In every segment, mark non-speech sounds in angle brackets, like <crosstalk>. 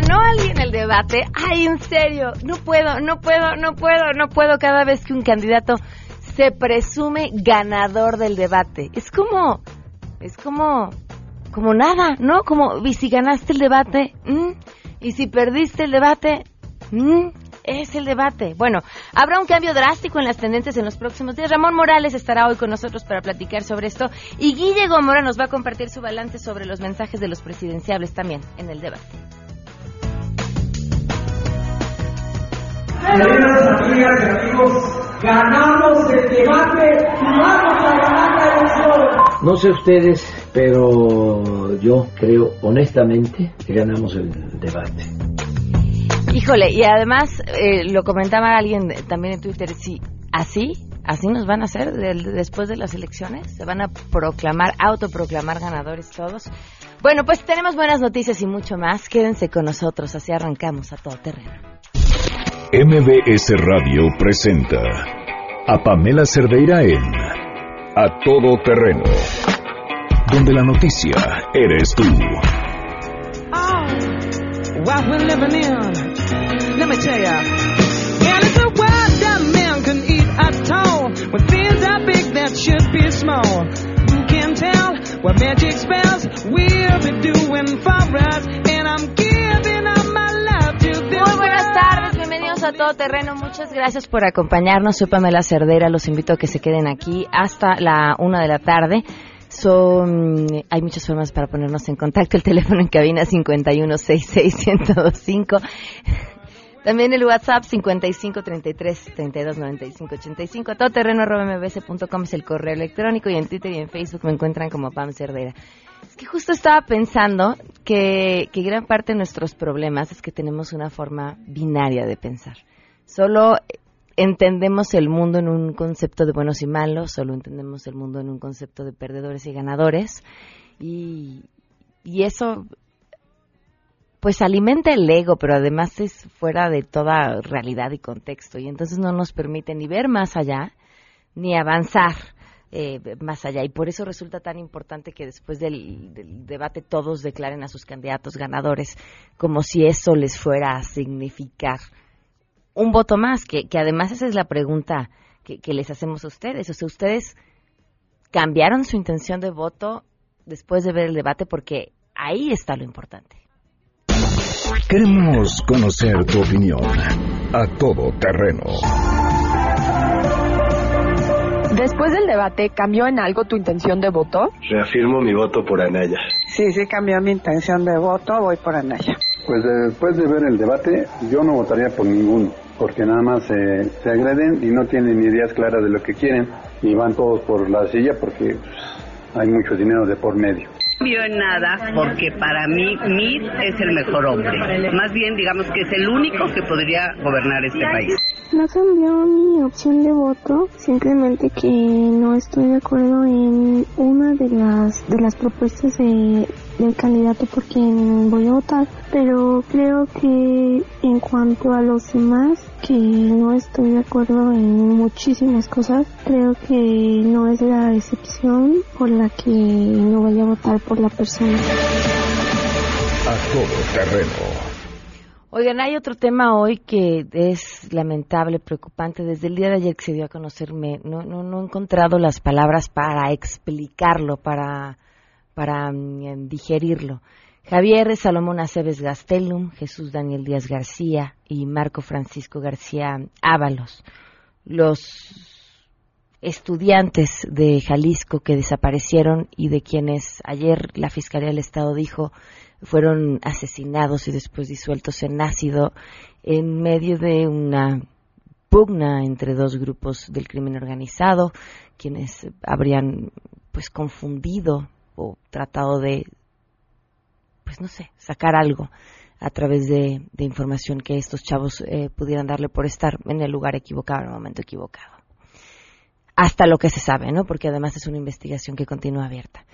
ganó alguien el debate. Ay, en serio, no puedo, no puedo, no puedo, no puedo cada vez que un candidato se presume ganador del debate. Es como, es como, como nada, ¿no? Como, y si ganaste el debate, mm, y si perdiste el debate, mm, es el debate. Bueno, habrá un cambio drástico en las tendencias en los próximos días. Ramón Morales estará hoy con nosotros para platicar sobre esto y Guille Gómora nos va a compartir su balance sobre los mensajes de los presidenciables también en el debate. Queridas amigas y amigos, ganamos el debate y vamos a ganar la elección. No sé ustedes, pero yo creo honestamente que ganamos el debate. Híjole, y además eh, lo comentaba alguien también en Twitter, si así, así nos van a hacer después de las elecciones, se van a proclamar, autoproclamar ganadores todos. Bueno, pues tenemos buenas noticias y mucho más. Quédense con nosotros, así arrancamos a todo terreno. MBS Radio presenta a Pamela Cerdeira en A Todo Terreno, donde la noticia eres tú. Tell what magic spells be doing? Todo Terreno. Muchas gracias por acompañarnos. Soy Pamela Cerdera. Los invito a que se queden aquí hasta la una de la tarde. Son, hay muchas formas para ponernos en contacto. El teléfono en cabina 5166125. También el WhatsApp 5533-329585. A todoterreno.mbs.com es el correo electrónico y en Twitter y en Facebook me encuentran como Pam Cerdera. Es que justo estaba pensando que, gran parte de nuestros problemas es que tenemos una forma binaria de pensar. Solo entendemos el mundo en un concepto de buenos y malos, solo entendemos el mundo en un concepto de perdedores y ganadores. Y, y eso pues alimenta el ego, pero además es fuera de toda realidad y contexto. Y entonces no nos permite ni ver más allá, ni avanzar eh, más allá. Y por eso resulta tan importante que después del, del, debate todos declaren a sus candidatos ganadores, como si eso les fuera a significar un voto más, que, que además esa es la pregunta que, que les hacemos a ustedes. O sea, ustedes cambiaron su intención de voto después de ver el debate porque ahí está lo importante. Queremos conocer tu opinión. A todo terreno. Después del debate, ¿cambió en algo tu intención de voto? Reafirmo mi voto por Anaya. Sí, sí cambió mi intención de voto, voy por Anaya. Pues después de ver el debate, yo no votaría por ninguno, porque nada más eh, se agreden y no tienen ideas claras de lo que quieren y van todos por la silla porque pues, hay mucho dinero de por medio cambió en nada porque para mí Mid es el mejor hombre. Más bien, digamos que es el único que podría gobernar este país. No cambió mi opción de voto, simplemente que no estoy de acuerdo en una de las de las propuestas de, del candidato por quien voy a votar, pero creo que en cuanto a los demás, que no estoy de acuerdo en muchísimas cosas, creo que no es la excepción por la que no voy a votar por la persona. A todo terreno. Oigan, hay otro tema hoy que es lamentable, preocupante. Desde el día de ayer que se dio a conocerme, no, no, no he encontrado las palabras para explicarlo, para, para um, digerirlo. Javier Salomón Aceves Gastelum, Jesús Daniel Díaz García y Marco Francisco García Ábalos, los estudiantes de Jalisco que desaparecieron y de quienes ayer la Fiscalía del Estado dijo fueron asesinados y después disueltos en ácido en medio de una pugna entre dos grupos del crimen organizado, quienes habrían pues confundido o tratado de pues no sé, sacar algo a través de, información que estos chavos eh, pudieran darle por estar en el lugar equivocado, en el momento equivocado. Hasta lo que se sabe, ¿no? Porque además es una investigación que continúa abierta.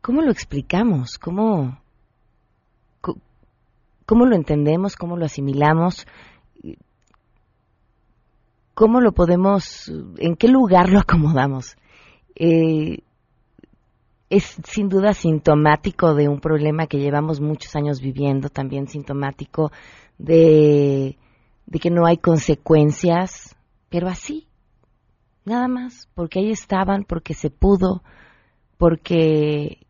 ¿Cómo lo explicamos? ¿Cómo, cómo lo entendemos? ¿Cómo lo asimilamos? ¿Cómo lo podemos, en qué lugar lo acomodamos? Eh, es sin duda sintomático de un problema que llevamos muchos años viviendo, también sintomático de, de que no hay consecuencias, pero así, nada más, porque ahí estaban, porque se pudo, porque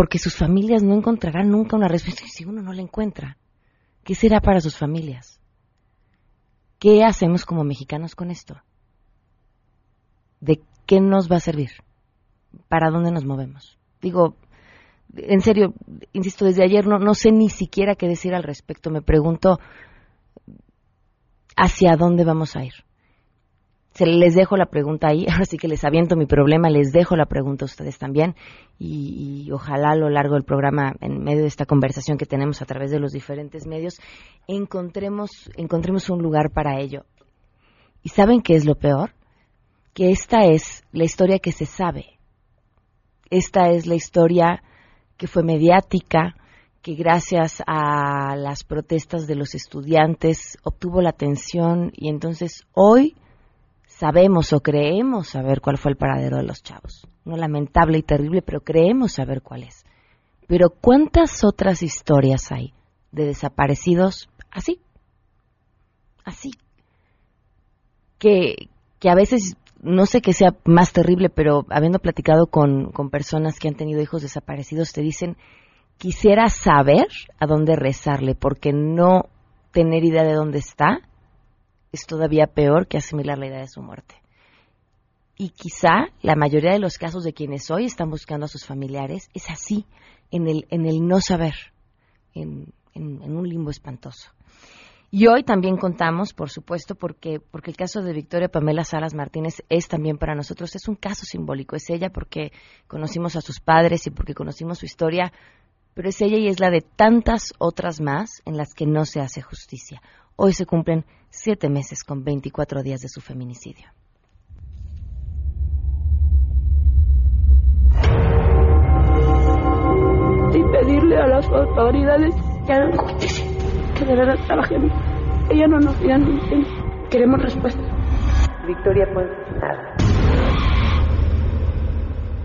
porque sus familias no encontrarán nunca una respuesta si uno no la encuentra. ¿Qué será para sus familias? ¿Qué hacemos como mexicanos con esto? ¿De qué nos va a servir? ¿Para dónde nos movemos? Digo, en serio, insisto, desde ayer no, no sé ni siquiera qué decir al respecto. Me pregunto hacia dónde vamos a ir. Se les dejo la pregunta ahí, <laughs> ahora sí que les aviento mi problema, les dejo la pregunta a ustedes también y, ojalá a lo largo del programa, en medio de esta conversación que tenemos a través de los diferentes medios, encontremos, encontremos un lugar para ello. ¿Y saben qué es lo peor? Que esta es la historia que se sabe. Esta es la historia que fue mediática, que gracias a las protestas de los estudiantes obtuvo la atención y entonces hoy sabemos o creemos saber cuál fue el paradero de los chavos. No lamentable y terrible, pero creemos saber cuál es. Pero ¿cuántas otras historias hay de desaparecidos así? Así. Que, que a veces, no sé qué sea más terrible, pero habiendo platicado con, con personas que han tenido hijos desaparecidos, te dicen, quisiera saber a dónde rezarle, porque no tener idea de dónde está es todavía peor que asimilar la idea de su muerte. Y quizá la mayoría de los casos de quienes hoy están buscando a sus familiares es así, en el, en el no saber, en, en, un limbo espantoso. Y hoy también contamos, por supuesto, porque, porque el caso de Victoria Pamela Salas Martínez es también para nosotros, es un caso simbólico, es ella porque conocimos a sus padres y porque conocimos su historia, pero es ella y es la de tantas otras más en las que no se hace justicia. Hoy se cumplen siete meses con 24 días de su feminicidio. Y pedirle a las autoridades que hagan justicia, que de verdad trabajen. Ella no nos digan Queremos respuesta. Victoria Ponce, nada.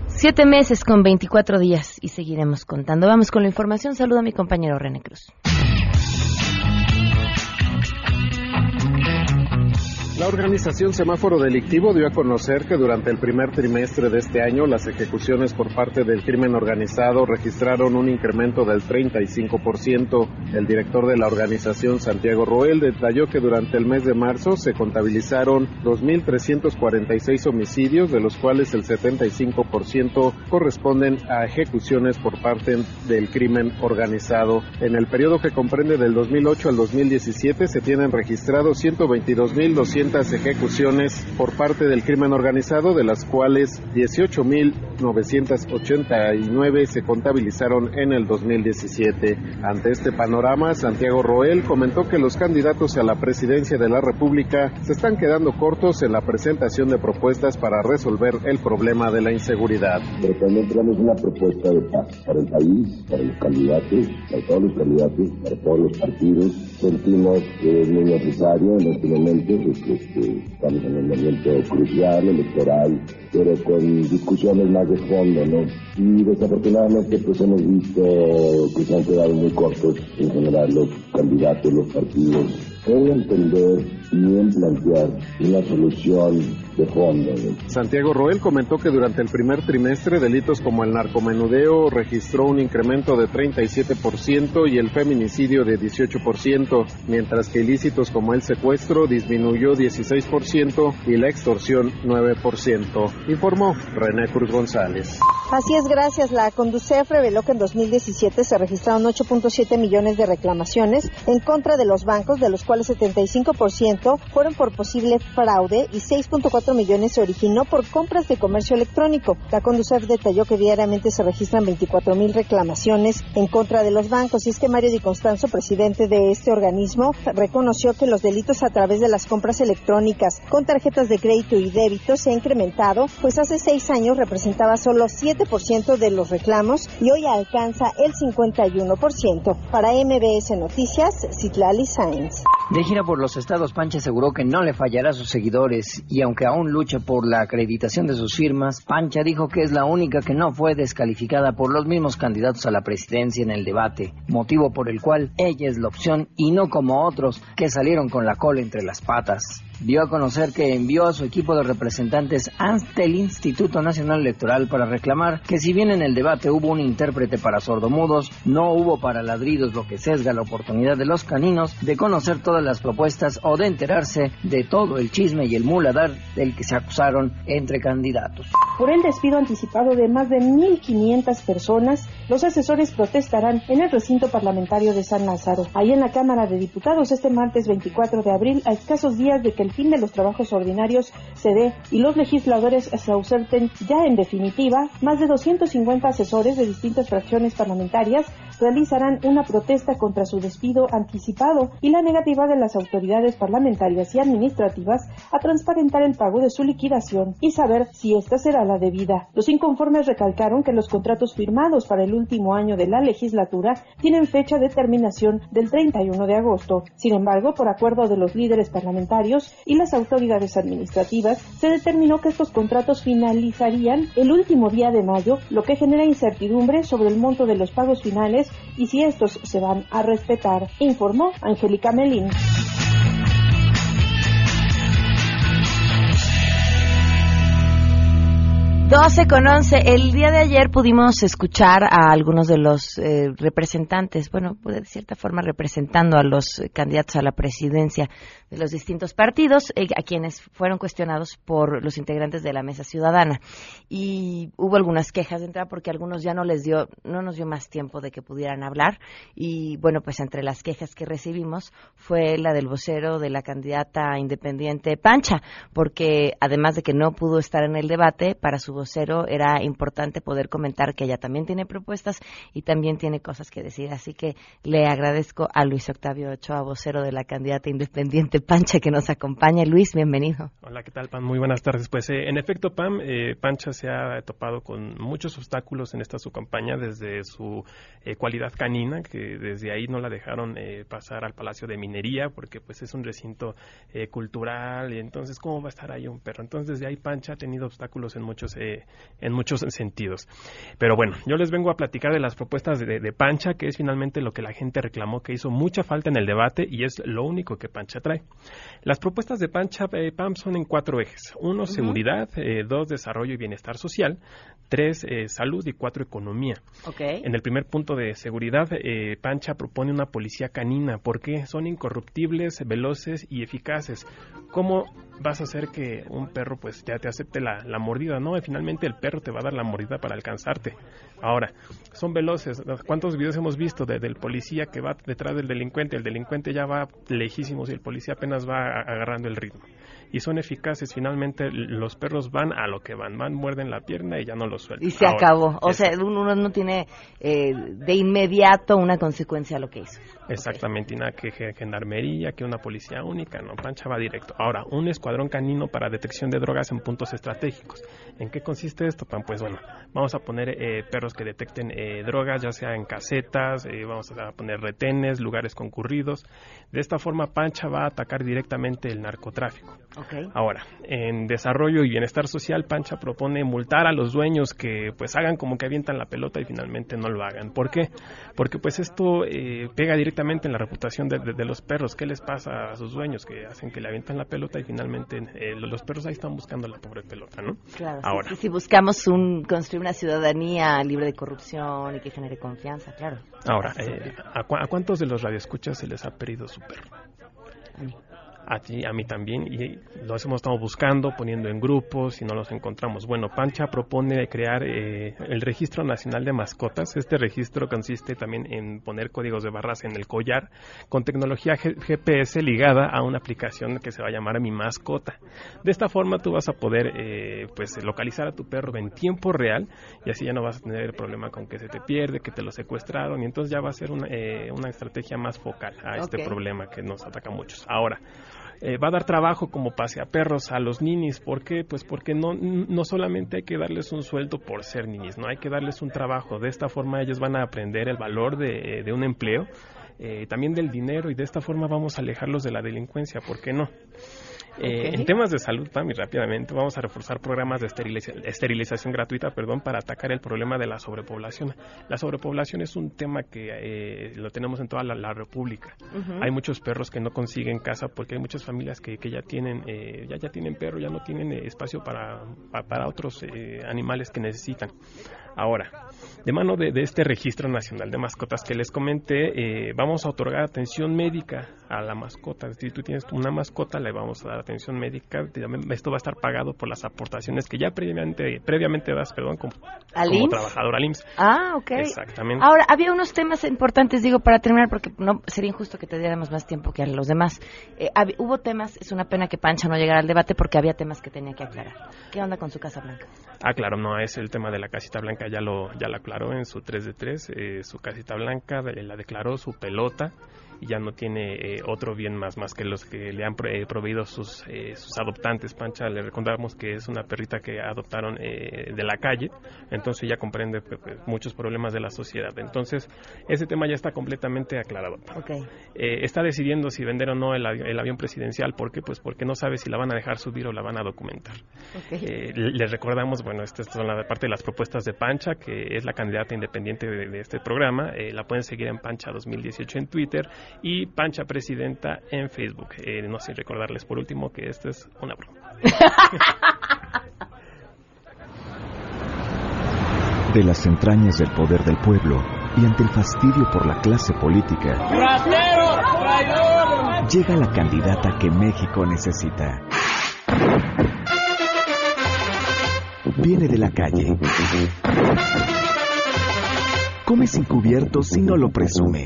Siete meses con 24 días y seguiremos contando. Vamos con la información. Saludo a mi compañero René Cruz. La organización Semáforo Delictivo dio a conocer que durante el primer trimestre de este año las ejecuciones por parte del crimen organizado registraron un incremento del 35%. El director de la organización, Santiago Roel, detalló que durante el mes de marzo se contabilizaron 2.346 homicidios, de los cuales el 75% corresponden a ejecuciones por parte del crimen organizado. En el periodo que comprende del 2008 al 2017 se tienen registrados 122.200 ejecuciones por parte del crimen organizado, de las cuales 18.989 se contabilizaron en el 2017. Ante este panorama, Santiago Roel comentó que los candidatos a la presidencia de la República se están quedando cortos en la presentación de propuestas para resolver el problema de la inseguridad. Tenemos una propuesta de paz para el país, para los candidatos, para todos los candidatos, para todos los partidos. Sentimos que es muy necesario en este momento que estamos en un momento crucial, electoral, pero con discusiones más de fondo, ¿no? Y desafortunadamente pues hemos visto que se han quedado muy cortos en general los candidatos, los partidos. Puedo entender bien plantear una solución de fondo. Santiago Roel comentó que durante el primer trimestre delitos como el narcomenudeo registró un incremento de 37% y el feminicidio de 18%, mientras que ilícitos como el secuestro disminuyó 16% y la extorsión 9%, informó René Cruz González. Así es, gracias. La Conducef reveló que en 2017 se registraron 8.7 millones de reclamaciones en contra de los bancos, de los cuales 75% fueron por posible fraude y 6.4 millones se originó por compras de comercio electrónico. La Conducef detalló que diariamente se registran 24 mil reclamaciones en contra de los bancos. Y es que Mario Di Constanzo, presidente de este organismo, reconoció que los delitos a través de las compras electrónicas con tarjetas de crédito y débito se ha incrementado, pues hace seis años representaba solo 7% de los reclamos y hoy alcanza el 51%. Para MBS Noticias, Citlali Sainz. De gira por los estados, Pancha aseguró que no le fallará a sus seguidores y aunque aún lucha por la acreditación de sus firmas, Pancha dijo que es la única que no fue descalificada por los mismos candidatos a la presidencia en el debate, motivo por el cual ella es la opción y no como otros que salieron con la cola entre las patas dio a conocer que envió a su equipo de representantes ante el Instituto Nacional Electoral para reclamar que si bien en el debate hubo un intérprete para sordomudos, no hubo para ladridos lo que sesga la oportunidad de los caninos de conocer todas las propuestas o de enterarse de todo el chisme y el muladar del que se acusaron entre candidatos. Por el despido anticipado de más de 1.500 personas, los asesores protestarán en el recinto parlamentario de San Lázaro. Ahí en la Cámara de Diputados este martes 24 de abril, a escasos días de que el fin de los trabajos ordinarios se dé y los legisladores se ausenten ya en definitiva, más de 250 asesores de distintas fracciones parlamentarias realizarán una protesta contra su despido anticipado y la negativa de las autoridades parlamentarias y administrativas a transparentar el pago de su liquidación y saber si esta será la debida. Los inconformes recalcaron que los contratos firmados para el último año de la legislatura tienen fecha de terminación del 31 de agosto. Sin embargo, por acuerdo de los líderes parlamentarios y las autoridades administrativas, se determinó que estos contratos finalizarían el último día de mayo, lo que genera incertidumbre sobre el monto de los pagos finales y si estos se van a respetar, informó Angélica Melín. 12 con 11. El día de ayer pudimos escuchar a algunos de los eh, representantes, bueno, de cierta forma representando a los candidatos a la presidencia de los distintos partidos, eh, a quienes fueron cuestionados por los integrantes de la mesa ciudadana. Y hubo algunas quejas de entrada porque algunos ya no les dio, no nos dio más tiempo de que pudieran hablar. Y bueno, pues entre las quejas que recibimos fue la del vocero de la candidata independiente Pancha, porque además de que no pudo estar en el debate, para su vocero era importante poder comentar que ella también tiene propuestas y también tiene cosas que decir. Así que le agradezco a Luis Octavio Ochoa, vocero de la candidata independiente Pancha, que nos acompaña. Luis, bienvenido. Hola, ¿qué tal, Pam? Muy buenas tardes. Pues eh, en efecto, Pam, eh, Pancha se ha topado con muchos obstáculos en esta su campaña, desde su eh, cualidad canina, que desde ahí no la dejaron pasar al Palacio de Minería, porque pues es un recinto cultural, y entonces, ¿cómo va a estar ahí un perro? Entonces, desde ahí Pancha ha tenido obstáculos en muchos en muchos sentidos. Pero bueno, yo les vengo a platicar de las propuestas de, Pancha, que es finalmente lo que la gente reclamó que hizo mucha falta en el debate y es lo único que Pancha trae. Las propuestas de Pancha eh, PAM son en cuatro ejes. Uno, seguridad. Eh, dos, desarrollo y bienestar social. Tres, eh, salud. Y cuatro, economía. En el primer punto de seguridad, Pancha propone una policía canina. porque Son incorruptibles, veloces y eficaces. ¿Cómo vas a hacer que un perro pues ya te acepte la, la mordida? No, finalmente el perro te va a dar la mordida para alcanzarte. Ahora, son veloces. ¿Cuántos videos hemos visto de, del policía que va detrás del delincuente? El delincuente ya va lejísimos y el policía apenas va agarrando el ritmo y son eficaces. Finalmente los perros van a lo que van, van, muerden la pierna y ya no lo sueltan. Y se acabó. O sea, uno no tiene eh, de inmediato una consecuencia a lo que hizo. Exactamente, y nada que gendarmería, que una policía única, no, Pancha va directo. Ahora, un escuadrón canino para detección de drogas en puntos estratégicos. ¿En qué consiste esto, Pan? Pues bueno, vamos a poner eh, perros que detecten eh, drogas, ya sea en casetas, vamos a poner retenes, lugares concurridos. De esta forma, Pancha va a atacar directamente el narcotráfico. Ahora, en desarrollo y bienestar social, Pancha propone multar a los dueños que pues hagan como que avientan la pelota y finalmente no lo hagan. ¿Por qué? Porque pues esto eh, pega directamente en la reputación de, los perros. ¿Qué les pasa a sus dueños que hacen que le avientan la pelota y finalmente eh, los perros ahí están buscando la pobre pelota, ¿no? Claro. Ahora, si, buscamos un, construir una ciudadanía libre de corrupción y que genere confianza, claro. Ahora, eh, ¿a, ¿a, cuántos de los radioescuchas se les ha pedido su perro? A ti, a mí también, y los hemos estado buscando, poniendo en grupos y no los encontramos. Bueno, Pancha propone crear eh, el Registro Nacional de Mascotas. Este registro consiste también en poner códigos de barras en el collar con tecnología GPS ligada a una aplicación que se va a llamar Mi Mascota. De esta forma tú vas a poder eh, pues localizar a tu perro en tiempo real y así ya no vas a tener el problema con que se te pierde, que te lo secuestraron y entonces ya va a ser una, eh, una estrategia más focal a este problema que nos ataca a muchos. Ahora, eh, va a dar trabajo como pase a los ninis. ¿Por qué? Pues porque no, no solamente hay que darles un sueldo por ser ninis, no hay que darles un trabajo. De esta forma ellos van a aprender el valor de, de un empleo eh, también del dinero y de esta forma vamos a alejarlos de la delincuencia, ¿por qué no? Eh, en temas de salud, Pam, y rápidamente, vamos a reforzar programas de esterilización gratuita perdón, para atacar el problema de la sobrepoblación. La sobrepoblación es un tema que eh, lo tenemos en toda la, República. Hay muchos perros que no consiguen casa porque hay muchas familias que, que ya tienen eh, ya, ya tienen perro, ya no tienen espacio para, para, otros animales que necesitan. Ahora, de mano de, este registro nacional de mascotas que les comenté, vamos a otorgar atención médica a la mascota. Si tú tienes una mascota, le vamos a dar atención médica. Esto va a estar pagado por las aportaciones que ya previamente, previamente das, perdón, como, trabajador al IMSS. Ah, ok. Exactamente. Ahora, había unos temas importantes, digo, para terminar, porque no sería injusto que te diéramos más tiempo que a los demás. Eh, hubo temas, es una pena que Pancha no llegara al debate porque había temas que tenía que aclarar. ¿Qué onda con su Casa Blanca? Ah, claro, no, es el tema de la casita blanca, ya lo, ya lo aclaró en su 3 de 3, eh, su casita blanca, la declaró, su pelota y ya no tiene eh, otro bien más más que los que le han eh, proveído sus, eh, sus adoptantes. Pancha, le recordamos que es una perrita que adoptaron de la calle, entonces ya comprende pues, muchos problemas de la sociedad. Entonces, ese tema ya está completamente aclarado. está decidiendo si vender o no el, avión presidencial. ¿Por qué? Pues porque no sabe si la van a dejar subir o la van a documentar. les recordamos, bueno, esta es la parte de las propuestas de Pancha, que es la candidata independiente de, de este programa. la pueden seguir en Pancha 2018 en Twitter y Pancha Presidenta en Facebook. Eh, no sé recordarles por último que esta es una broma. <laughs> De las entrañas del poder del pueblo y ante el fastidio por la clase política, llega la candidata que México necesita. Viene de la calle. Come sin cubiertos si no lo presume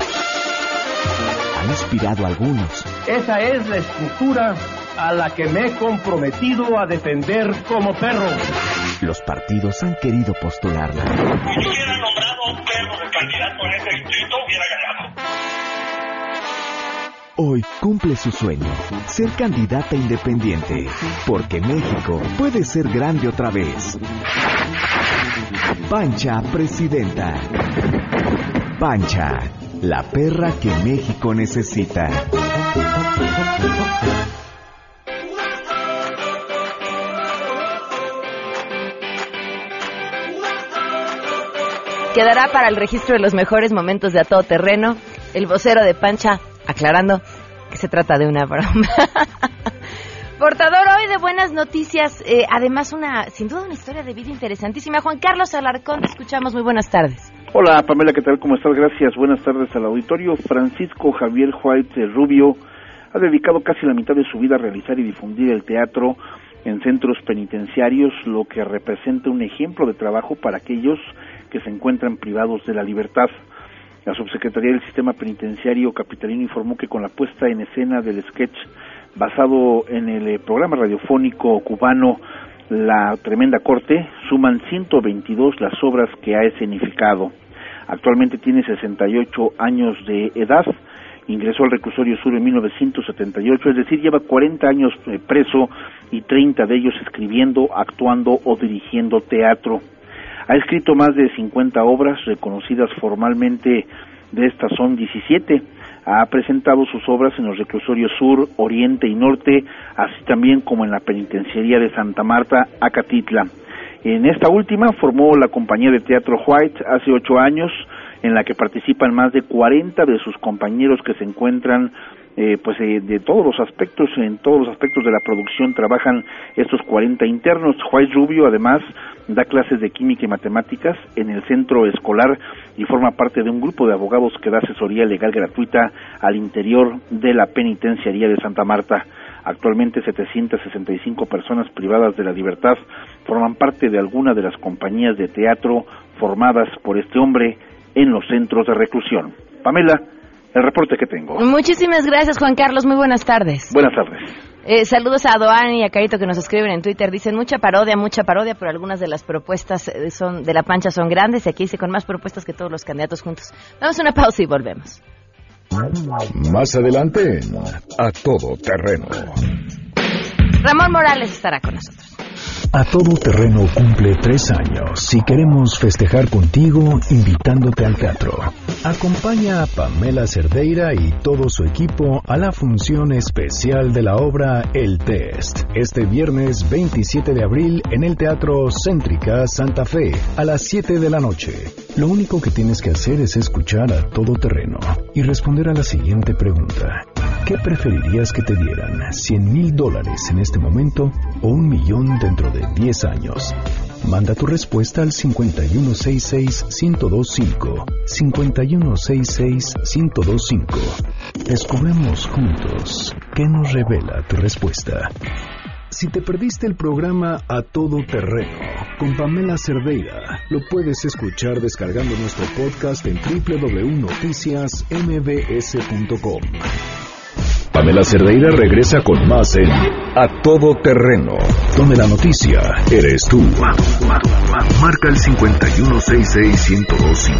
ha inspirado a algunos. Esa es la estructura a la que me he comprometido a defender como perro. Los partidos han querido postularla. Si hubiera nombrado a un perro de candidato en este distrito, hubiera ganado. Hoy cumple su sueño, ser candidata independiente, porque México puede ser grande otra vez. Pancha Presidenta. Pancha, la perra que México necesita. Quedará para el registro de los mejores momentos de a todo terreno el vocero de Pancha aclarando que se trata de una broma. <laughs> Portador hoy de buenas noticias, eh, además una, sin duda una historia de vida interesantísima. Juan Carlos Alarcón, te escuchamos, muy buenas tardes. Hola Pamela, ¿qué tal? ¿Cómo estás? Gracias. Buenas tardes al auditorio. Francisco Javier White Rubio ha dedicado casi la mitad de su vida a realizar y difundir el teatro en centros penitenciarios, lo que representa un ejemplo de trabajo para aquellos que se encuentran privados de la libertad. La Subsecretaría del Sistema Penitenciario Capitalino informó que con la puesta en escena del sketch basado en el programa radiofónico cubano La Tremenda Corte, suman 122 las obras que ha escenificado. Actualmente tiene 68 años de edad. Ingresó al reclusorio sur en 1978, es decir, lleva 40 años eh, preso y 30 de ellos escribiendo, actuando o dirigiendo teatro. Ha escrito más de 50 obras reconocidas formalmente, de estas son 17. Ha presentado sus obras en los reclusorios sur, oriente y norte, así también como en la penitenciaría de Santa Marta, Acatitla. En esta última formó la compañía de teatro White hace ocho años, en la que participan más de 40 de sus compañeros que se encuentran eh, pues eh, de todos los aspectos, en todos los aspectos de la producción trabajan estos 40 internos. White Rubio además da clases de química y matemáticas en el centro escolar y forma parte de un grupo de abogados que da asesoría legal gratuita al interior de la penitenciaría de Santa Marta. Actualmente 765 personas privadas de la libertad forman parte de alguna de las compañías de teatro formadas por este hombre en los centros de reclusión. Pamela, el reporte que tengo. Muchísimas gracias, Juan Carlos. Muy buenas tardes. Buenas tardes. Eh, saludos a Doan y a Carito que nos escriben en Twitter. Dicen mucha parodia, mucha parodia, pero algunas de las propuestas eh, son de la pancha son grandes y aquí dice con más propuestas que todos los candidatos juntos. Vamos a una pausa y volvemos. Más adelante, a todo terreno. Ramón Morales estará con nosotros. A Todo Terreno cumple tres años y queremos festejar contigo invitándote al teatro. Acompaña a Pamela Cerdeira y todo su equipo a la función especial de la obra El Test, este viernes 27 de abril en el Teatro Céntrica Santa Fe, a las 7 de la noche. Lo único que tienes que hacer es escuchar a Todo Terreno y responder a la siguiente pregunta. ¿Qué preferirías que te dieran? ¿100 mil dólares en este momento o un millón dentro de 10 años? Manda tu respuesta al 5166-1025. 5166-1025. Descubremos juntos qué nos revela tu respuesta. Si te perdiste el programa A Todo Terreno con Pamela Cerdeira, lo puedes escuchar descargando nuestro podcast en www.noticiasmbs.com. Pamela Cerdeira regresa con más en A Todo Terreno, donde la noticia eres tú. Marca el 5166125.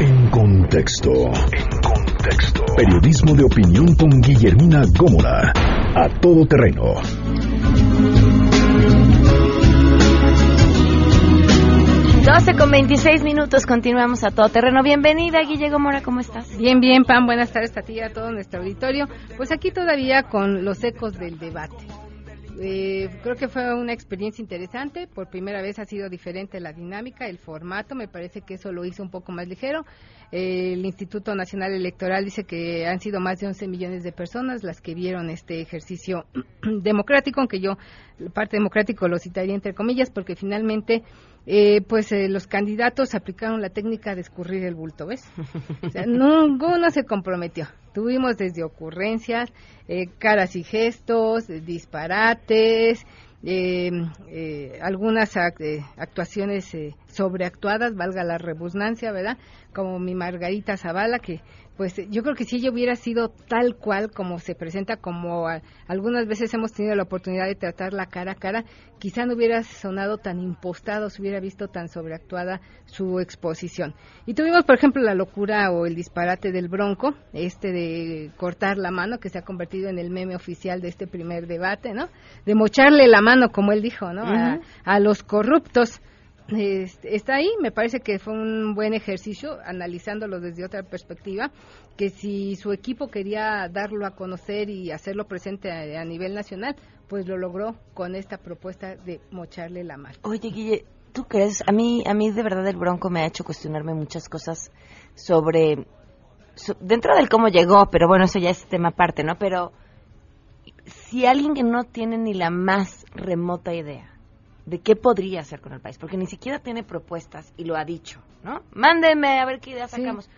En contexto. En contexto. Periodismo de opinión con Guillermina Gómora. A Todo Terreno. 12 con 26 minutos, continuamos a todo terreno. Bienvenida, Guillermo Mora, ¿cómo estás? Bien, bien, Pam, buenas tardes a ti y a todo nuestro auditorio. Pues aquí todavía con los ecos del debate. Eh, creo que fue una experiencia interesante. Por primera vez ha sido diferente la dinámica, el formato. Me parece que eso lo hizo un poco más ligero. El Instituto Nacional Electoral dice que han sido más de 11 millones de personas las que vieron este ejercicio <clears throat> democrático, aunque yo parte democrático lo citaría entre comillas, porque finalmente eh, pues eh, los candidatos aplicaron la técnica de escurrir el bulto, ¿ves? O sea, ninguno se comprometió. Tuvimos desde ocurrencias, eh, caras y gestos, disparates, algunas actuaciones sobreactuadas, valga la rebusnancia, ¿verdad? Como mi Margarita Zavala, que pues yo creo que si ella hubiera sido tal cual como se presenta, como algunas veces hemos tenido la oportunidad de tratarla cara a cara, quizá no hubiera sonado tan impostado, se hubiera visto tan sobreactuada su exposición. Y tuvimos, por ejemplo, la locura o el disparate del Bronco, este de cortar la mano, que se ha convertido en el meme oficial de este primer debate, ¿no? De mocharle la mano, como él dijo, ¿no? a los corruptos está ahí, me parece que fue un buen ejercicio analizándolo desde otra perspectiva, que si su equipo quería darlo a conocer y hacerlo presente a, nivel nacional, pues lo logró con esta propuesta de mocharle la mano. Oye, Guille, ¿tú crees? A mí, a mí de verdad el Bronco me ha hecho cuestionarme muchas cosas sobre, dentro del cómo llegó, pero bueno, eso ya es tema aparte, ¿no? Pero si alguien que no tiene ni la más remota idea de qué podría hacer con el país, porque ni siquiera tiene propuestas y lo ha dicho, ¿no? Mándenme a ver qué ideas sacamos.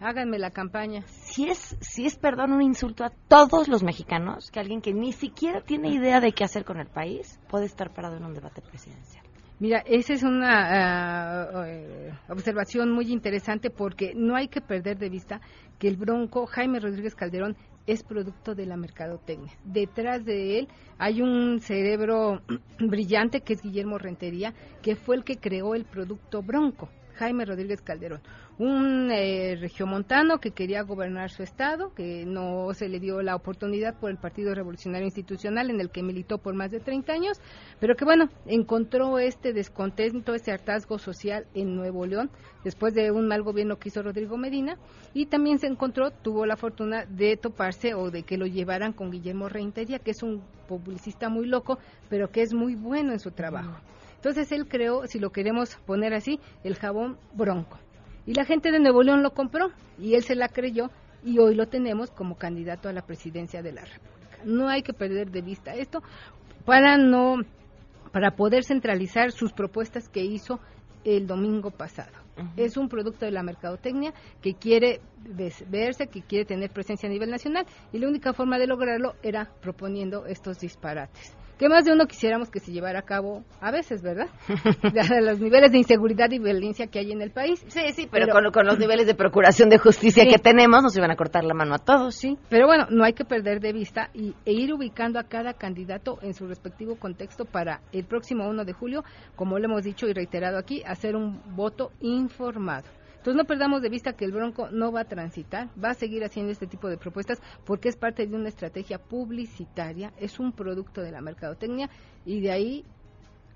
Háganme la campaña. Si es, si es, perdón, un insulto a todos los mexicanos que alguien que ni siquiera tiene idea de qué hacer con el país puede estar parado en un debate presidencial. Mira, esa es una uh, observación muy interesante porque no hay que perder de vista que el bronco Jaime Rodríguez Calderón es producto de la mercadotecnia. Detrás de él hay un cerebro <clears throat> brillante que es Guillermo Rentería, que fue el que creó el producto Bronco, Jaime Rodríguez Calderón un eh, regiomontano que quería gobernar su estado, que no se le dio la oportunidad por el Partido Revolucionario Institucional en el que militó por más de 30 años, pero que bueno, encontró este descontento, este hartazgo social en Nuevo León después de un mal gobierno que hizo Rodrigo Medina y también se encontró, tuvo la fortuna de toparse o de que lo llevaran con Guillermo Reintería, que es un publicista muy loco, pero que es muy bueno en su trabajo. Entonces él creó, si lo queremos poner así, el jabón bronco y la gente de Nuevo León lo compró y él se la creyó y hoy lo tenemos como candidato a la presidencia de la República. No hay que perder de vista esto para no para poder centralizar sus propuestas que hizo el domingo pasado. Es un producto de la mercadotecnia que quiere verse, que quiere tener presencia a nivel nacional y la única forma de lograrlo era proponiendo estos disparates que más de uno quisiéramos que se llevara a cabo a veces, ¿verdad? <laughs> de los niveles de inseguridad y violencia que hay en el país. Sí, sí, pero, con, los niveles de procuración de justicia que tenemos nos iban a cortar la mano a todos. Sí, pero bueno, no hay que perder de vista y, e ir ubicando a cada candidato en su respectivo contexto para el próximo 1 de julio, como lo hemos dicho y reiterado aquí, hacer un voto informado. Entonces no perdamos de vista que el Bronco no va a transitar, va a seguir haciendo este tipo de propuestas porque es parte de una estrategia publicitaria, es un producto de la mercadotecnia y de ahí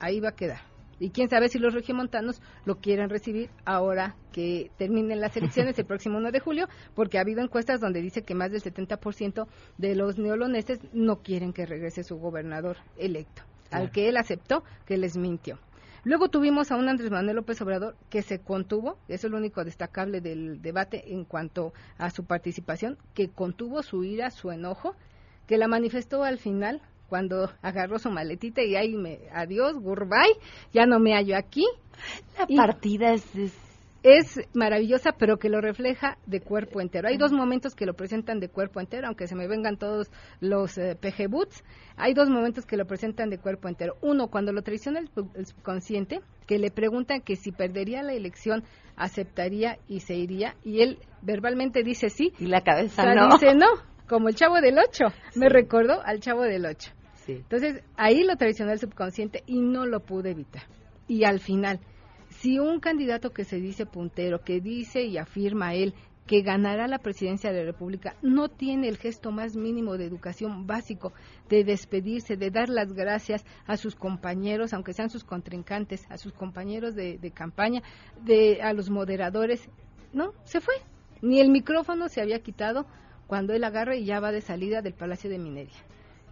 ahí va a quedar. Y quién sabe si los regiomontanos lo quieren recibir ahora que terminen las elecciones el <laughs> próximo 1 de julio, porque ha habido encuestas donde dice que más del 70% de los neoloneses no quieren que regrese su gobernador electo, al que él aceptó que les mintió. Luego tuvimos a un Andrés Manuel López Obrador que se contuvo, eso es lo único destacable del debate en cuanto a su participación, que contuvo su ira, su enojo, que la manifestó al final cuando agarró su maletita y ahí me, adiós, goodbye, ya no me hallo aquí. La partida es, es, maravillosa, pero que lo refleja de cuerpo entero. Hay dos momentos que lo presentan de cuerpo entero, aunque se me vengan todos los eh, PG Boots. Hay dos momentos que lo presentan de cuerpo entero. Uno, cuando lo traiciona el, subconsciente, que le preguntan que si perdería la elección, aceptaría y se iría, y él verbalmente dice sí. Y la cabeza no. dice no, como el chavo del ocho. Me recordó al chavo del ocho. Entonces, ahí lo traicionó el subconsciente y no lo pude evitar. Y al final, si un candidato que se dice puntero, que dice y afirma él que ganará la presidencia de la República, no tiene el gesto más mínimo de educación básico, de despedirse, de dar las gracias a sus compañeros, aunque sean sus contrincantes, a sus compañeros de, de campaña, de, a los moderadores, no, se fue. Ni el micrófono se había quitado cuando él agarra y ya va de salida del Palacio de Minería.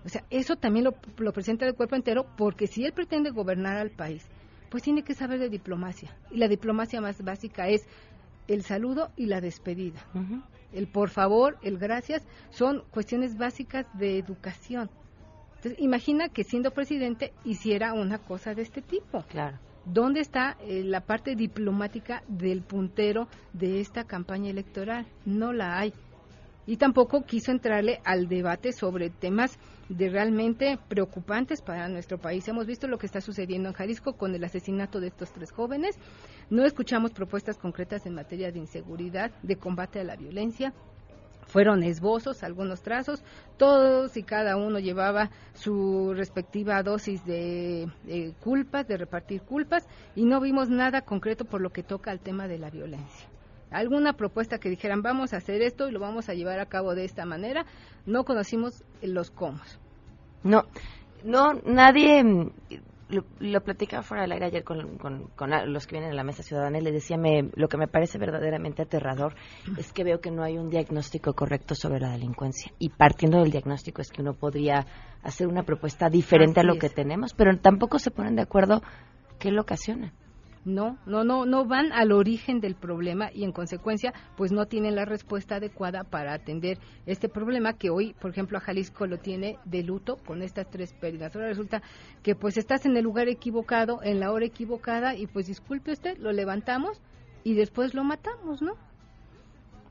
O sea, eso también lo, lo presenta el cuerpo entero porque si él pretende gobernar al país, pues tiene que saber de diplomacia. Y la diplomacia más básica es el saludo y la despedida. El por favor, el gracias, son cuestiones básicas de educación. Entonces, imagina que siendo presidente hiciera una cosa de este tipo. Claro. ¿Dónde está eh, la parte diplomática del puntero de esta campaña electoral? No la hay y tampoco quiso entrarle al debate sobre temas de realmente preocupantes para nuestro país. Hemos visto lo que está sucediendo en Jalisco con el asesinato de estos tres jóvenes. No escuchamos propuestas concretas en materia de inseguridad, de combate a la violencia. Fueron esbozos, algunos trazos, todos y cada uno llevaba su respectiva dosis de culpas, de repartir culpas, y no vimos nada concreto por lo que toca al tema de la violencia alguna propuesta que dijeran vamos a hacer esto y lo vamos a llevar a cabo de esta manera, no conocimos los cómo. No, no, nadie mm, lo, lo platicaba fuera del aire ayer con, con, los que vienen a la mesa ciudadana y le decía, me, lo que me parece verdaderamente aterrador es que veo que no hay un diagnóstico correcto sobre la delincuencia. Y partiendo del diagnóstico es que uno podría hacer una propuesta diferente a lo que tenemos, pero tampoco se ponen de acuerdo qué lo ocasiona. No, no, no, no van al origen del problema y en consecuencia, pues no tienen la respuesta adecuada para atender este problema que hoy, por ejemplo, a Jalisco lo tiene de luto con estas tres pérdidas. Ahora resulta que pues estás en el lugar equivocado, en la hora equivocada y pues disculpe usted, lo levantamos y después lo matamos, ¿no?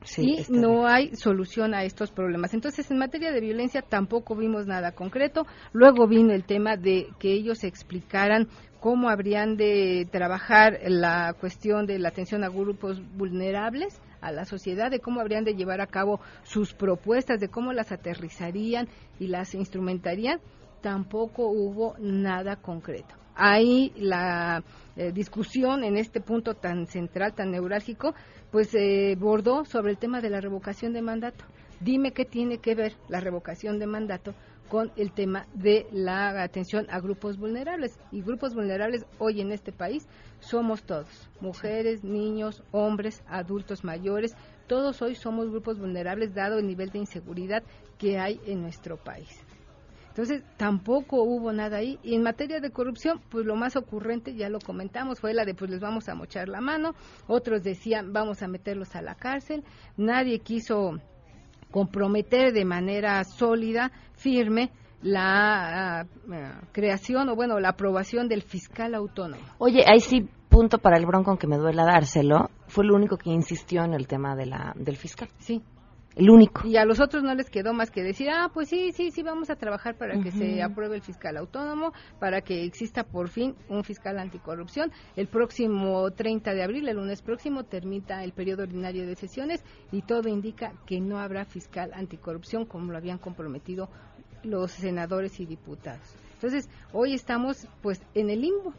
Sí, y no hay solución a estos problemas. Entonces, en materia de violencia tampoco vimos nada concreto. Luego vino el tema de que ellos explicaran cómo habrían de trabajar la cuestión de la atención a grupos vulnerables a la sociedad, de cómo habrían de llevar a cabo sus propuestas, de cómo las aterrizarían y las instrumentarían, tampoco hubo nada concreto. Ahí la eh, discusión en este punto tan central, tan neurálgico, pues eh, bordó sobre el tema de la revocación de mandato. Dime qué tiene que ver la revocación de mandato con el tema de la atención a grupos vulnerables. Y grupos vulnerables hoy en este país somos todos, mujeres, niños, hombres, adultos mayores, todos hoy somos grupos vulnerables dado el nivel de inseguridad que hay en nuestro país. Entonces, tampoco hubo nada ahí. Y en materia de corrupción, pues lo más ocurrente, ya lo comentamos, fue la de pues les vamos a mochar la mano. Otros decían, vamos a meterlos a la cárcel. Nadie quiso comprometer de manera sólida, firme, la ah, creación o bueno, la aprobación del fiscal autónomo. Oye, ahí sí punto para el bronco aunque me duela dárselo, fue el único que insistió en el tema de la del fiscal. Sí, el único. Y a los otros no les quedó más que decir, ah, pues sí, sí, sí, vamos a trabajar para que se apruebe el fiscal autónomo, para que exista por fin un fiscal anticorrupción. El próximo 30 de abril, el lunes próximo, termina el periodo ordinario de sesiones y todo indica que no habrá fiscal anticorrupción como lo habían comprometido los senadores y diputados. Entonces, hoy estamos pues en el limbo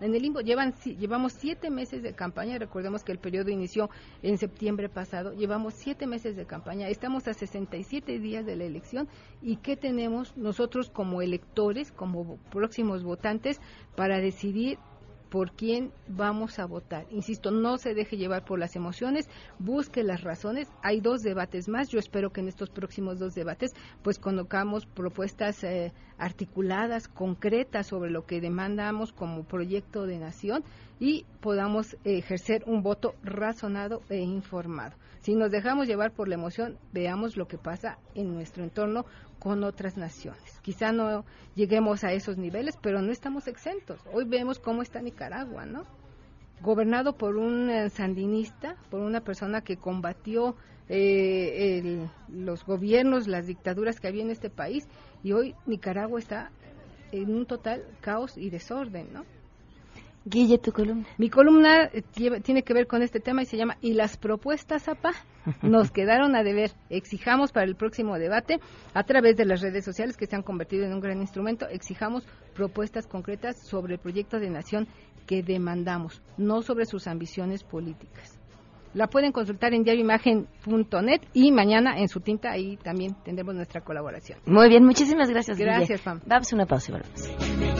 en el limbo. Llevan, llevamos siete meses de campaña, recordemos que el periodo inició en septiembre pasado, llevamos siete meses de campaña, estamos a 67 días de la elección y ¿qué tenemos nosotros como electores, como próximos votantes, para decidir por quién vamos a votar. Insisto, no se deje llevar por las emociones, busque las razones. Hay dos debates más. Yo espero que en estos próximos dos debates, pues conozcamos propuestas eh, articuladas, concretas sobre lo que demandamos como proyecto de nación y podamos ejercer un voto razonado e informado. Si nos dejamos llevar por la emoción, veamos lo que pasa en nuestro entorno con otras naciones. Quizá no lleguemos a esos niveles, pero no estamos exentos. Hoy vemos cómo está Nicaragua, ¿no? Gobernado por un eh, sandinista, por una persona que combatió eh, los gobiernos, las dictaduras que había en este país, y hoy Nicaragua está en un total caos y desorden, ¿no? Guille, tu columna. Mi columna eh, tiene que ver con este tema y se llama ¿Y las propuestas, APA? Nos <laughs> quedaron a deber. Exijamos para el próximo debate, a través de las redes sociales que se han convertido en un gran instrumento, exijamos propuestas concretas sobre el proyecto de nación que demandamos, no sobre sus ambiciones políticas. La pueden consultar en diarioimagen.net y mañana en su tinta ahí también tendremos nuestra colaboración. Muy bien, muchísimas gracias. Gracias, Pam. Damos una pausa y volvemos.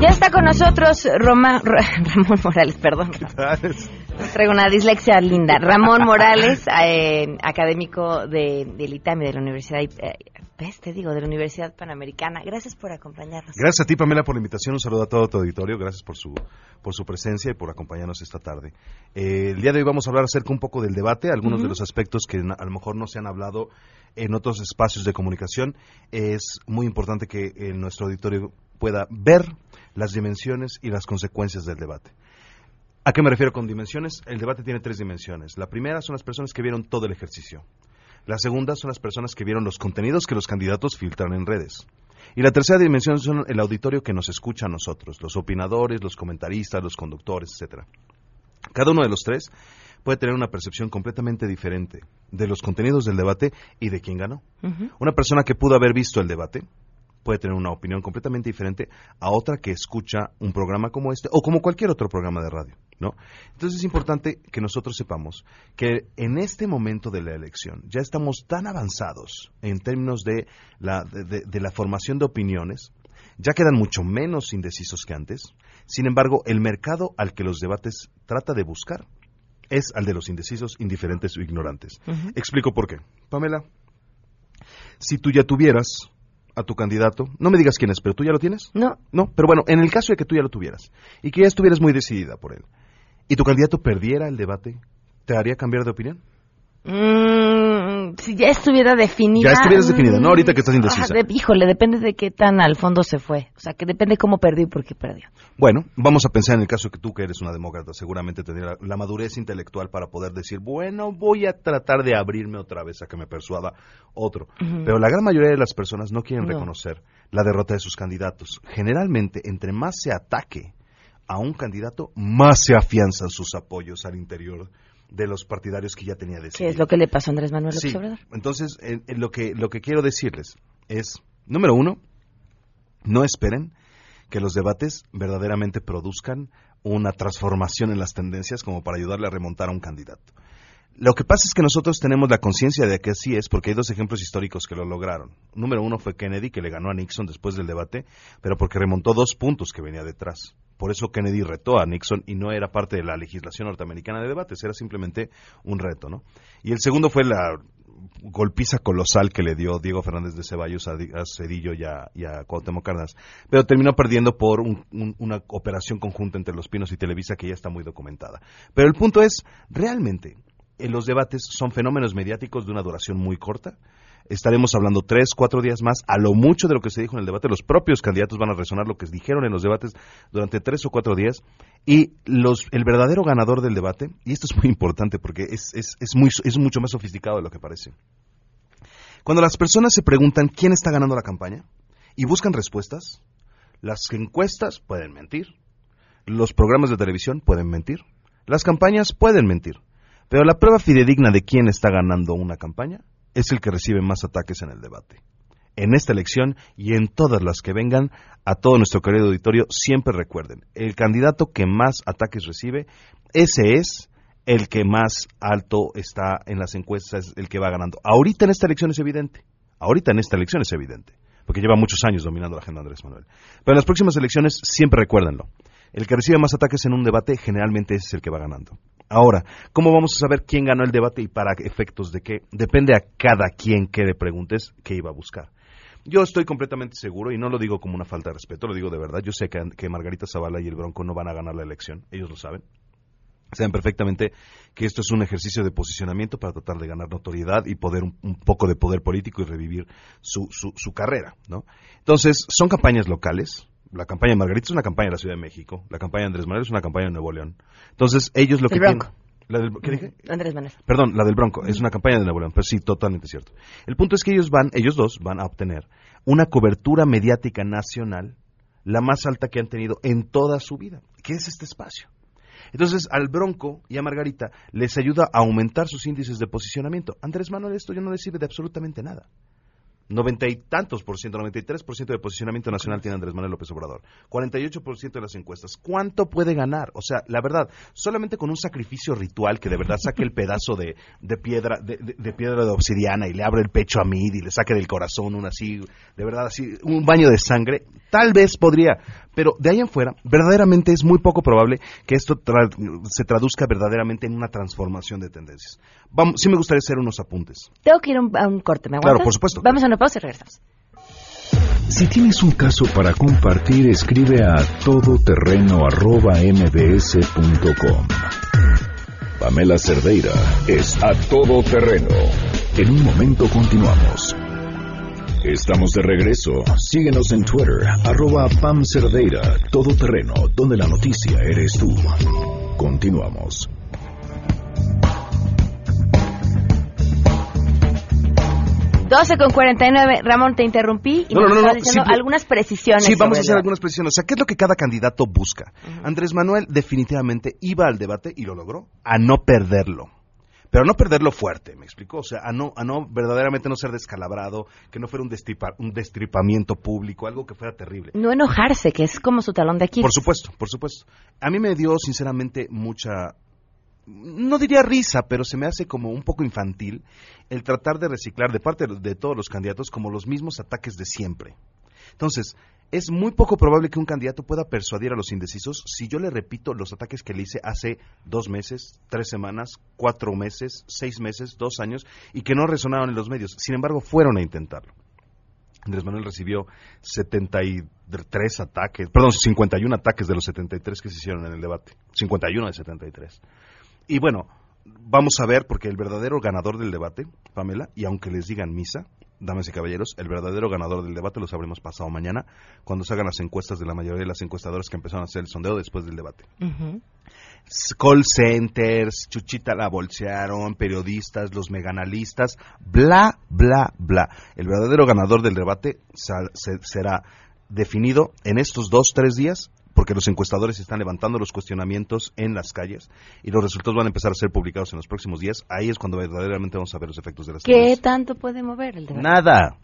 Ya está con nosotros Roma, <laughs> Ramón Morales, perdón. Traigo una dislexia linda. Ramón Morales, eh, académico de, del ITAMI, de la Universidad, eh, ¿ves? Te digo, de la Universidad Panamericana. Gracias por acompañarnos. Gracias a ti, Pamela, por la invitación. Un saludo a todo tu auditorio. Gracias por su, por su presencia y por acompañarnos esta tarde. Eh, el día de hoy vamos a hablar acerca un poco del debate, algunos de los aspectos que a lo mejor no se han hablado en otros espacios de comunicación. Es muy importante que en nuestro auditorio pueda ver las dimensiones y las consecuencias del debate. ¿A qué me refiero con dimensiones? El debate tiene tres dimensiones. La primera son las personas que vieron todo el ejercicio. La segunda son las personas que vieron los contenidos que los candidatos filtran en redes. Y la tercera dimensión son el auditorio que nos escucha a nosotros, los opinadores, los comentaristas, los conductores, etcétera. Cada uno de los tres puede tener una percepción completamente diferente de los contenidos del debate y de quién ganó. Una persona que pudo haber visto el debate puede tener una opinión completamente diferente a otra que escucha un programa como este o como cualquier otro programa de radio, ¿no? Entonces es importante que nosotros sepamos que en este momento de la elección ya estamos tan avanzados en términos de la, de, la formación de opiniones, ya quedan mucho menos indecisos que antes. Sin embargo, el mercado al que los debates trata de buscar es al de los indecisos, indiferentes o ignorantes. Explico por qué. Pamela, si tú ya tuvieras a tu candidato, no me digas quién es, pero tú ya lo tienes. No. No, pero bueno, en el caso de que tú ya lo tuvieras y que ya estuvieras muy decidida por él y tu candidato perdiera el debate, ¿te haría cambiar de opinión? Mm, si ya estuviera definida. Ya estuvieras definida, ¿no? Ahorita que estás indecisa. híjole, depende de qué tan al fondo se fue. O sea, que depende cómo perdió y por qué perdió. Bueno, vamos a pensar en el caso de que tú, que eres una demócrata, seguramente tendría la, madurez intelectual para poder decir, bueno, voy a tratar de abrirme otra vez a que me persuada otro. Pero la gran mayoría de las personas no quieren reconocer la derrota de sus candidatos. Generalmente, entre más se ataque a un candidato, más se afianzan sus apoyos al interior de los partidarios que ya tenía decidido. ¿Qué es lo que le pasó a Andrés Manuel López sí. Obrador? Entonces, lo, que, lo que quiero decirles es, número uno, no esperen que los debates verdaderamente produzcan una transformación en las tendencias como para ayudarle a remontar a un candidato. Lo que pasa es que nosotros tenemos la conciencia de que así es, porque hay dos ejemplos históricos que lo lograron. Número uno fue Kennedy, que le ganó a Nixon después del debate, pero porque remontó dos puntos que venía detrás. Por eso Kennedy retó a Nixon y no era parte de la legislación norteamericana de debates, era simplemente un reto, ¿no? Y el segundo fue la golpiza colosal que le dio Diego Fernández de Ceballos a, Di- a Cedillo y a, y Cuauhtémoc Cárdenas, pero terminó perdiendo por un- un- una operación conjunta entre Los Pinos y Televisa que ya está muy documentada. Pero el punto es, realmente, en los debates son fenómenos mediáticos de una duración muy corta. Estaremos hablando tres, cuatro días más, a lo mucho de lo que se dijo en el debate. Los propios candidatos van a resonar lo que dijeron en los debates durante tres o cuatro días. Y los, el verdadero ganador del debate, y esto es muy importante porque es, es, es, muy, es mucho más sofisticado de lo que parece. Cuando las personas se preguntan quién está ganando la campaña y buscan respuestas, las encuestas pueden mentir, los programas de televisión pueden mentir, las campañas pueden mentir, pero la prueba fidedigna de quién está ganando una campaña es el que recibe más ataques en el debate. En esta elección y en todas las que vengan, a todo nuestro querido auditorio, siempre recuerden, el candidato que más ataques recibe, ese es el que más alto está en las encuestas, el que va ganando. Ahorita en esta elección es evidente, ahorita en esta elección es evidente, porque lleva muchos años dominando la agenda Andrés Manuel. Pero en las próximas elecciones siempre recuérdenlo, el que recibe más ataques en un debate generalmente es el que va ganando. Ahora, ¿cómo vamos a saber quién ganó el debate y para efectos de qué? Depende a cada quien que le preguntes qué iba a buscar. Yo estoy completamente seguro, y no lo digo como una falta de respeto, lo digo de verdad. Yo sé que, que Margarita Zavala y el Bronco no van a ganar la elección, ellos lo saben. Saben perfectamente que esto es un ejercicio de posicionamiento para tratar de ganar notoriedad y poder un, un poco de poder político y revivir su, su, su carrera, ¿no? Entonces, son campañas locales, la campaña de Margarita es una campaña de la Ciudad de México, la campaña de Andrés Manuel es una campaña de Nuevo León. Entonces, ellos lo El que Bronco. tienen... La del- ¿Qué dije? Andrés Manuel. Perdón, la del Bronco, es una campaña de Nuevo León, pero sí, totalmente cierto. El punto es que ellos van, ellos dos van a obtener una cobertura mediática nacional, la más alta que han tenido en toda su vida, que es este espacio. Entonces, al Bronco y a Margarita les ayuda a aumentar sus índices de posicionamiento. Andrés Manuel esto ya no le sirve de absolutamente nada. Noventa y tantos por ciento, 93 por ciento de posicionamiento nacional tiene Andrés Manuel López Obrador. 48 por ciento de las encuestas. ¿Cuánto puede ganar? O sea, la verdad, solamente con un sacrificio ritual que de verdad saque el pedazo de, de piedra de, piedra de obsidiana y le abre el pecho a Mid y le saque del corazón un así, de verdad así, un baño de sangre, tal vez podría. Pero de ahí en fuera, verdaderamente es muy poco probable que esto tra- se traduzca verdaderamente en una transformación de tendencias. Vamos, sí me gustaría hacer unos apuntes. Tengo que ir a un, a un corte, ¿me Claro, aguantas? por supuesto. Vamos a una pausa y regresamos. Si tienes un caso para compartir, escribe a todoterreno.mbs.com. Pamela Cerdeira es a todo terreno. En un momento continuamos. Estamos de regreso. Síguenos en Twitter, arroba Pam Cerdeira, todo terreno, donde la noticia eres tú. Continuamos. 12 con 49. Ramón, te interrumpí y No, no, diciendo algunas precisiones. Sí, vamos a hacer algunas precisiones. O sea, ¿qué es lo que cada candidato busca? Andrés Manuel definitivamente iba al debate y lo logró, a no perderlo. Pero no perderlo fuerte, me explico. O sea, a no, a no verdaderamente no ser descalabrado, que no fuera un, destripa- un destripamiento público, algo que fuera terrible. No enojarse, que es como su talón de aquí. Por supuesto, por supuesto. A mí me dio sinceramente mucha, no diría risa, pero se me hace como un poco infantil el tratar de reciclar de parte de todos los candidatos como los mismos ataques de siempre. Entonces, es muy poco probable que un candidato pueda persuadir a los indecisos si yo le repito los ataques que le hice hace dos meses, tres semanas, cuatro meses, seis meses, dos años y que no resonaron en los medios. Sin embargo, fueron a intentarlo. Andrés Manuel recibió 73 ataques, perdón, 51 ataques de los 73 que se hicieron en el debate. 51 de 73. Y bueno, vamos a ver, porque el verdadero ganador del debate, Pamela, y aunque les digan misa, damas y caballeros, el verdadero ganador del debate lo sabremos pasado mañana, cuando se hagan las encuestas de la mayoría de las encuestadoras que empezaron a hacer el sondeo después del debate. Call centers, Chuchita la bolsearon, periodistas, los meganalistas, bla, bla, bla. El verdadero ganador del debate será definido en estos dos, tres días, porque los encuestadores están levantando los cuestionamientos en las calles y los resultados van a empezar a ser publicados en los próximos días. Ahí es cuando verdaderamente vamos a ver los efectos de las ¿Qué tanto puede mover el debate? Nada.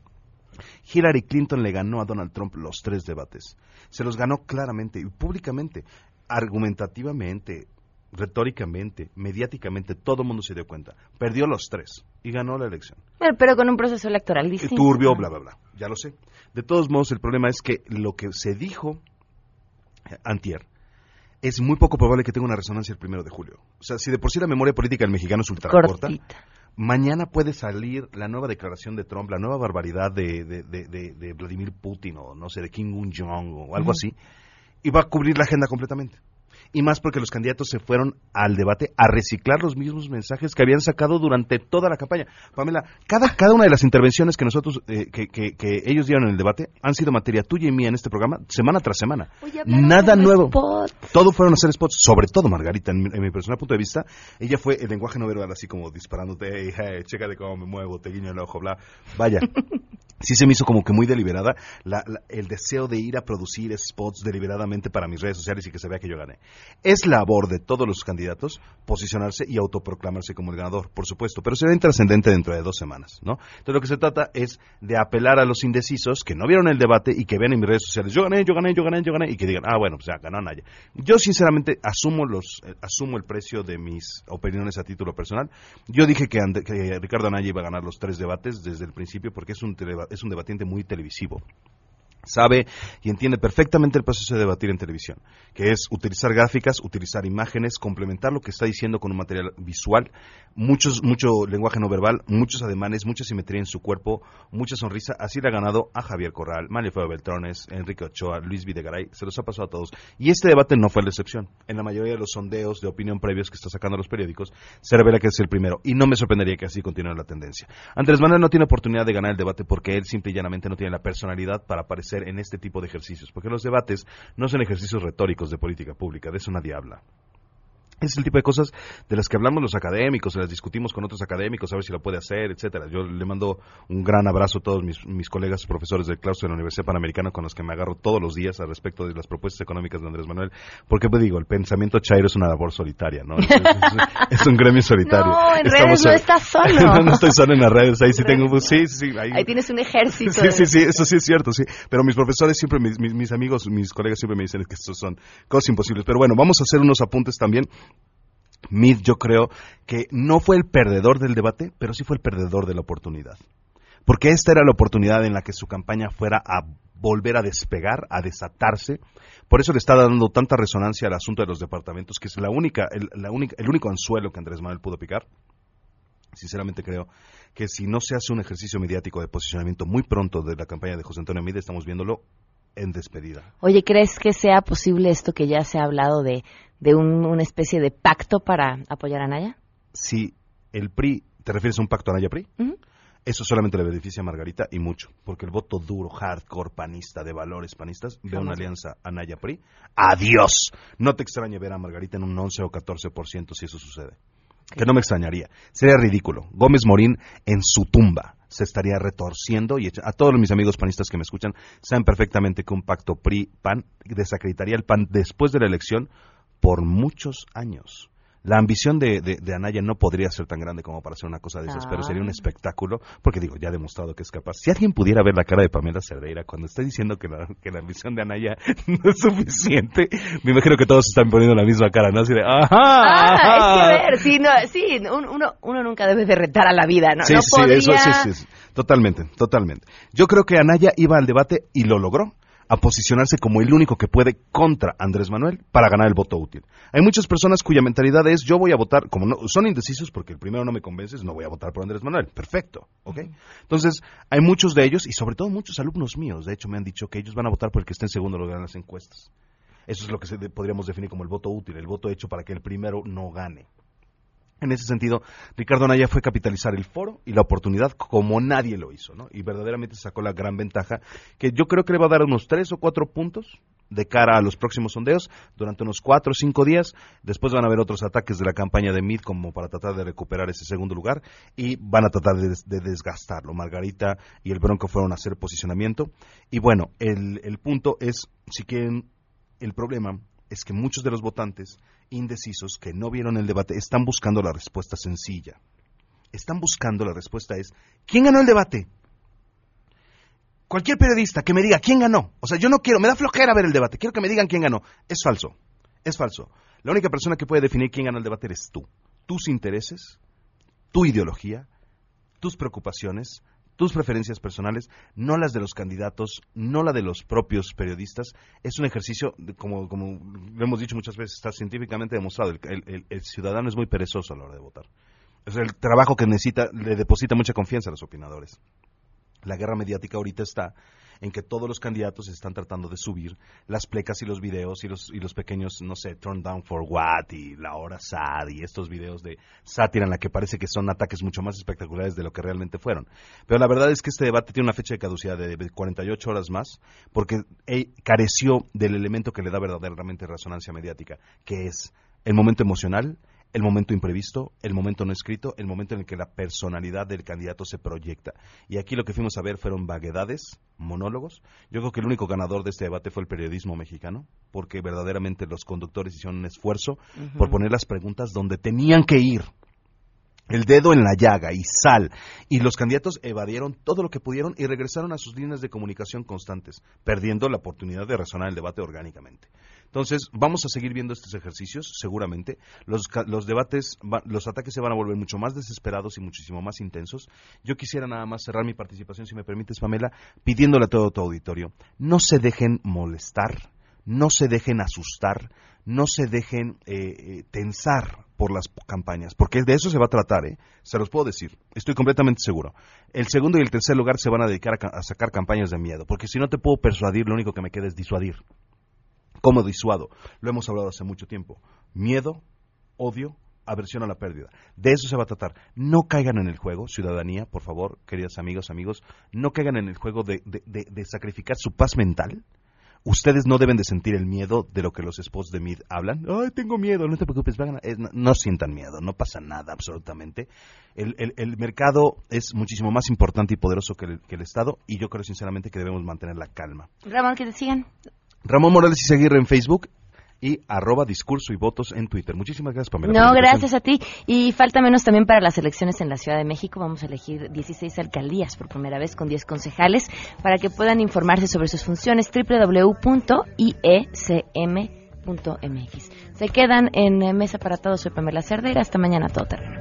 Hillary Clinton le ganó a Donald Trump los tres debates. Se los ganó claramente y públicamente, argumentativamente, retóricamente, mediáticamente, todo el mundo se dio cuenta. Perdió los tres y ganó la elección. Pero con un proceso electoral distinto. Turbio, bla, bla, bla. Ya lo sé. De todos modos, el problema es que lo que se dijo antier es muy poco probable que tenga una resonancia el primero de julio. O sea, si de por sí la memoria política del mexicano es ultra corta, mañana puede salir la nueva declaración de Trump, la nueva barbaridad de, de, de, de Vladimir Putin o no sé, de Kim Un-jong o algo así, y va a cubrir la agenda completamente y más porque los candidatos se fueron al debate a reciclar los mismos mensajes que habían sacado durante toda la campaña. Pamela, cada, cada una de las intervenciones que nosotros, eh, que, que, que, ellos dieron en el debate han sido materia tuya y mía en este programa semana tras semana. Nada nuevo. Todo fueron a hacer spots, sobre todo Margarita, en, mi personal punto de vista, ella fue el lenguaje no verbal así como disparándote, hey, hey, chécate cómo me muevo, te guiño el ojo, bla. Vaya, <laughs> sí se me hizo como que muy deliberada la, el deseo de ir a producir spots deliberadamente para mis redes sociales y que se vea que yo gané. Es labor de todos los candidatos posicionarse y autoproclamarse como el ganador, por supuesto, pero será intrascendente dentro de dos semanas, ¿no? Entonces lo que se trata es de apelar a los indecisos que no vieron el debate y que ven en mis redes sociales, yo gané, yo gané, yo gané, yo gané, y que digan, ah, bueno, pues ya ganó Naya. Yo sinceramente asumo los, eh, asumo el precio de mis opiniones a título personal. Yo dije que, que Ricardo Anaya iba a ganar los tres debates desde el principio porque es un, es un debatiente muy televisivo sabe y entiende perfectamente el proceso de debatir en televisión, que es utilizar gráficas, utilizar imágenes, complementar lo que está diciendo con un material visual, muchos, mucho lenguaje no verbal, muchos ademanes, mucha simetría en su cuerpo, mucha sonrisa. Así le ha ganado a Javier Corral, Manifesto Beltrones, Enrique Ochoa, Luis Videgaray, se los ha pasado a todos. Y este debate no fue la excepción. En la mayoría de los sondeos de opinión previos que está sacando los periódicos, se revela que es el primero. Y no me sorprendería que así continúe la tendencia. Andrés Manuel no tiene oportunidad de ganar el debate porque él simple y llanamente no tiene la personalidad para aparecer en este tipo de ejercicios, porque los debates no son ejercicios retóricos de política pública, de eso nadie habla. Es el tipo de cosas de las que hablamos los académicos, las discutimos con otros académicos, a ver si lo puede hacer, etcétera. Yo le mando un gran abrazo a todos mis, colegas profesores del claustro de la Universidad Panamericana con los que me agarro todos los días al respecto de las propuestas económicas de Andrés Manuel, porque pues digo, el pensamiento chairo es una labor solitaria, ¿no? Es, un gremio solitario. <laughs> No, en redes no estás solo. <laughs> no, estoy solo en las redes, ahí sí tengo, pues, sí, sí, ahí, tienes un ejército. Sí, sí, sí, eso sí es cierto, sí. Pero mis profesores siempre, mis, mis amigos, mis colegas siempre me dicen que estos son cosas imposibles. Pero bueno, vamos a hacer unos apuntes también Mead yo creo que no fue el perdedor del debate, pero sí fue el perdedor de la oportunidad. Porque esta era la oportunidad en la que su campaña fuera a volver a despegar, a desatarse. Por eso le está dando tanta resonancia al asunto de los departamentos, que es la única, el, la única, el único anzuelo que Andrés Manuel pudo picar. Sinceramente creo que si no se hace un ejercicio mediático de posicionamiento muy pronto de la campaña de José Antonio Mide, estamos viéndolo en despedida. Oye, ¿crees que sea posible esto que ya se ha hablado de de una especie de pacto para apoyar a Naya? Si el PRI, ¿te refieres a un pacto a Naya-PRI? Eso solamente le beneficia a Margarita y mucho, porque el voto duro, hardcore, panista, de valores panistas, ve una alianza a Naya-PRI. ¡Adiós! No te extrañe ver a Margarita en un 11 o 14% si eso sucede. Que no me extrañaría. Sería ridículo. Gómez Morín en su tumba se estaría retorciendo y a todos mis amigos panistas que me escuchan saben perfectamente que un pacto PRI-PAN desacreditaría el PAN después de la elección por muchos años. La ambición de, de, Anaya no podría ser tan grande como para hacer una cosa de esas, pero sería un ah. espectáculo, porque digo, ya ha demostrado que es capaz. Si alguien pudiera ver la cara de Pamela Cerdeira cuando está diciendo que la, que la ambición de Anaya <laughs> no es suficiente, me imagino que todos están poniendo la misma cara, ¿no? Así de, ¡ajá! Ah, es que ver, sí, no, sí uno, uno nunca debe de retar a la vida, ¿no? Sí, sí, eso, sí, sí, totalmente, totalmente. Yo creo que Anaya iba al debate y lo logró a posicionarse como el único que puede contra Andrés Manuel para ganar el voto útil. Hay muchas personas cuya mentalidad es yo voy a votar, como no, son indecisos porque el primero no me convences, no voy a votar por Andrés Manuel. Perfecto, ¿ok? Entonces, hay muchos de ellos y sobre todo muchos alumnos míos, de hecho me han dicho que ellos van a votar por el que esté en segundo lugar en las encuestas. Eso es lo que podríamos definir como el voto útil, el voto hecho para que el primero no gane. En ese sentido, Ricardo Naya fue capitalizar el foro y la oportunidad como nadie lo hizo, ¿no? Y verdaderamente sacó la gran ventaja que yo creo que le va a dar unos tres o cuatro puntos de cara a los próximos sondeos durante unos cuatro o cinco días. Después van a haber otros ataques de la campaña de Mid como para tratar de recuperar ese segundo lugar y van a tratar de, desgastarlo. Margarita y el Bronco fueron a hacer posicionamiento. Y bueno, el, el punto es, si quieren, el problema es que muchos de los votantes indecisos que no vieron el debate están buscando la respuesta sencilla. Están buscando la respuesta es, ¿quién ganó el debate? Cualquier periodista que me diga quién ganó, o sea, yo no quiero, me da flojera ver el debate, quiero que me digan quién ganó. Es falso, es falso. La única persona que puede definir quién ganó el debate eres tú. Tus intereses, tu ideología, tus preocupaciones, tus preferencias personales, no las de los candidatos, no la de los propios periodistas. Es un ejercicio, como, como lo hemos dicho muchas veces, está científicamente demostrado, el, ciudadano es muy perezoso a la hora de votar. Es el trabajo que necesita, le deposita mucha confianza a los opinadores. La guerra mediática ahorita está en que todos los candidatos están tratando de subir las plecas y los videos y los, y los pequeños, no sé, turn down for what y la hora sad y estos videos de sátira en la que parece que son ataques mucho más espectaculares de lo que realmente fueron. Pero la verdad es que este debate tiene una fecha de caducidad de 48 horas más porque careció del elemento que le da verdaderamente resonancia mediática, que es el momento emocional, el momento imprevisto, el momento no escrito, el momento en el que la personalidad del candidato se proyecta. Y aquí lo que fuimos a ver fueron vaguedades, monólogos. Yo creo que el único ganador de este debate fue el periodismo mexicano, porque verdaderamente los conductores hicieron un esfuerzo por poner las preguntas donde tenían que ir el dedo en la llaga y sal. Y los candidatos evadieron todo lo que pudieron y regresaron a sus líneas de comunicación constantes, perdiendo la oportunidad de resonar el debate orgánicamente. Entonces, vamos a seguir viendo estos ejercicios, seguramente. Los, los debates, los ataques se van a volver mucho más desesperados y muchísimo más intensos. Yo quisiera nada más cerrar mi participación, si me permites, Pamela, pidiéndole a todo tu auditorio, no se dejen molestar, no se dejen asustar, no se dejen eh, eh, tensar por las campañas, porque de eso se va a tratar, ¿eh? se los puedo decir, estoy completamente seguro. El segundo y el tercer lugar se van a dedicar a, a sacar campañas de miedo, porque si no te puedo persuadir, lo único que me queda es disuadir. ¿Cómo disuado? Lo hemos hablado hace mucho tiempo. Miedo, odio, aversión a la pérdida. De eso se va a tratar. No caigan en el juego, ciudadanía, por favor, queridos amigos, amigos, no caigan en el juego de, de, sacrificar su paz mental. Ustedes no deben de sentir el miedo de lo que los esposos de Mid hablan. Ay, tengo miedo, no te preocupes, no, sientan miedo, no pasa nada absolutamente. El, el, mercado es muchísimo más importante y poderoso que el, que el Estado y yo creo sinceramente que debemos mantener la calma. Ramón, que sigan. Ramón Morales y Seguirre en Facebook y arroba discurso y votos en Twitter. Muchísimas gracias, Pamela. No, gracias a ti. Y falta menos también para las elecciones en la Ciudad de México. Vamos a elegir 16 alcaldías por primera vez con 10 concejales para que puedan informarse sobre sus funciones www.iecm.mx. Se quedan en Mesa para Todos. Soy Pamela Cerdeira. Hasta mañana, todo terreno.